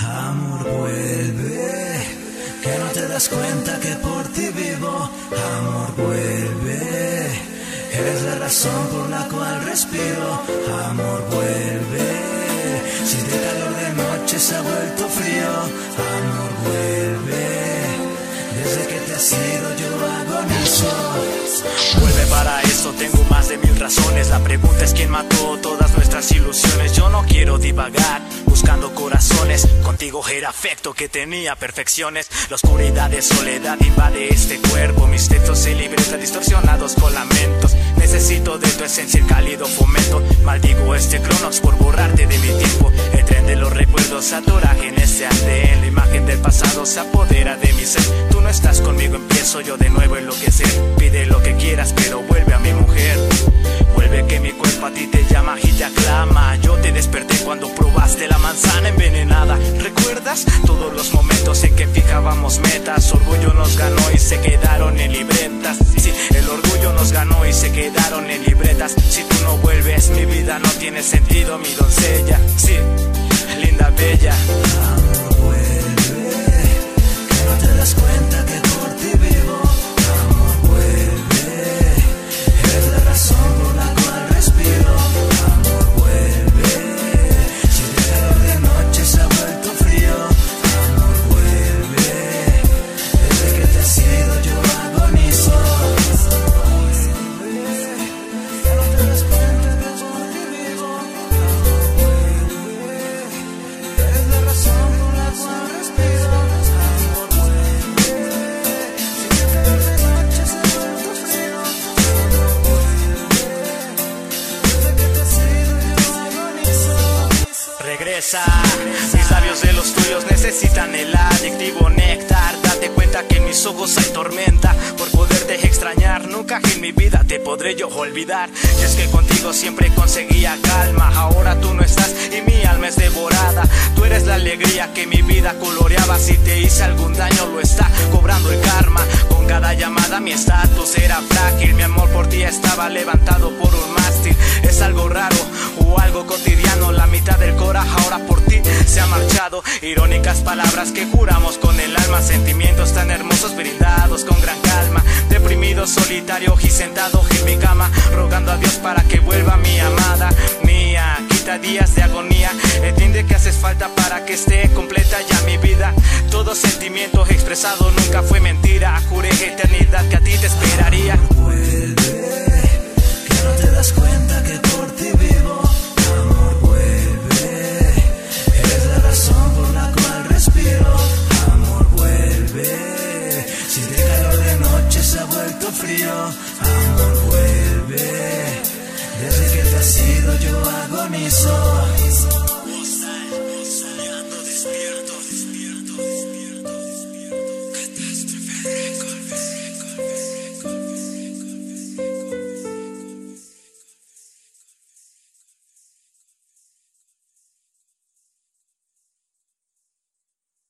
Amor, vuelve, que no te das cuenta que por ti vivo. Amor, vuelve, eres la razón por la cual respiro. Amor, vuelve, si de calor de noche se ha vuelto frío. Amor, vuelve. Desde que te has ido yo agonizo Vuelve para esto, tengo más de mil razones La pregunta es quién mató todas nuestras ilusiones Yo no quiero divagar Contigo era afecto que tenía perfecciones. La oscuridad de soledad invade este cuerpo. Mis textos y libretas distorsionados con lamentos. Necesito de tu esencia el cálido fomento. Maldigo este cronox por borrarte de mi tiempo. El tren de los recuerdos atora en este andén. La imagen del pasado se apodera de mi ser. Tú no estás conmigo, empiezo yo de nuevo a enloquecer. Pide lo que quieras, envenenada. ¿Recuerdas todos los momentos en que fijábamos metas? Orgullo nos ganó y se quedaron en libretas. Mis labios de los tuyos necesitan el adictivo néctar. Date cuenta que en mis ojos hay tormenta. Por poderte en mi vida te podré yo olvidar. Y es que contigo siempre conseguía calma. Ahora tú no estás y mi alma es devorada. Tú eres la alegría que mi vida coloreaba. Si te hice algún daño, lo está cobrando el karma. Con cada llamada, mi estatus era frágil. Mi amor por ti estaba levantado por un mástil. Es algo raro o algo cotidiano. La mitad del coraje ahora por ti se ha marchado. Irónicas palabras que juramos con el alma. Sentimientos tan hermosos brindados con gran calma. Deprimido, solitario y sentado en mi cama. Rogando a Dios para que vuelva mi amada mía. Quita días de agonía. Entiende que haces falta para que esté completa ya mi vida. Todo sentimiento expresado nunca fue mentira. Juré eternidad se ha vuelto frío. Amor vuelve, desde que te has ido yo agonizo.